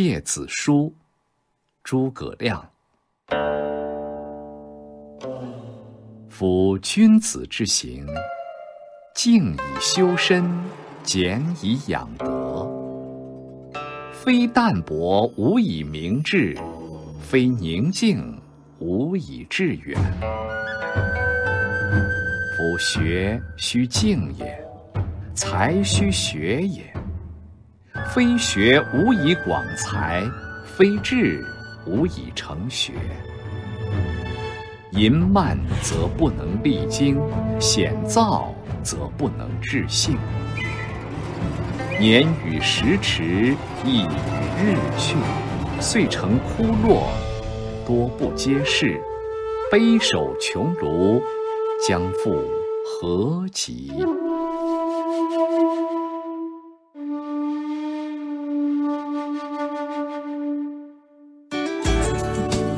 诫子书，诸葛亮。夫君子之行，静以修身，俭以养德。非淡泊无以明志，非宁静无以致远。夫学须静也，才须学也。非学无以广才，非志无以成学。淫慢则不能励精，险躁则不能治性。年与时驰，意与日去，遂成枯落，多不接世，悲守穷庐，将复何及？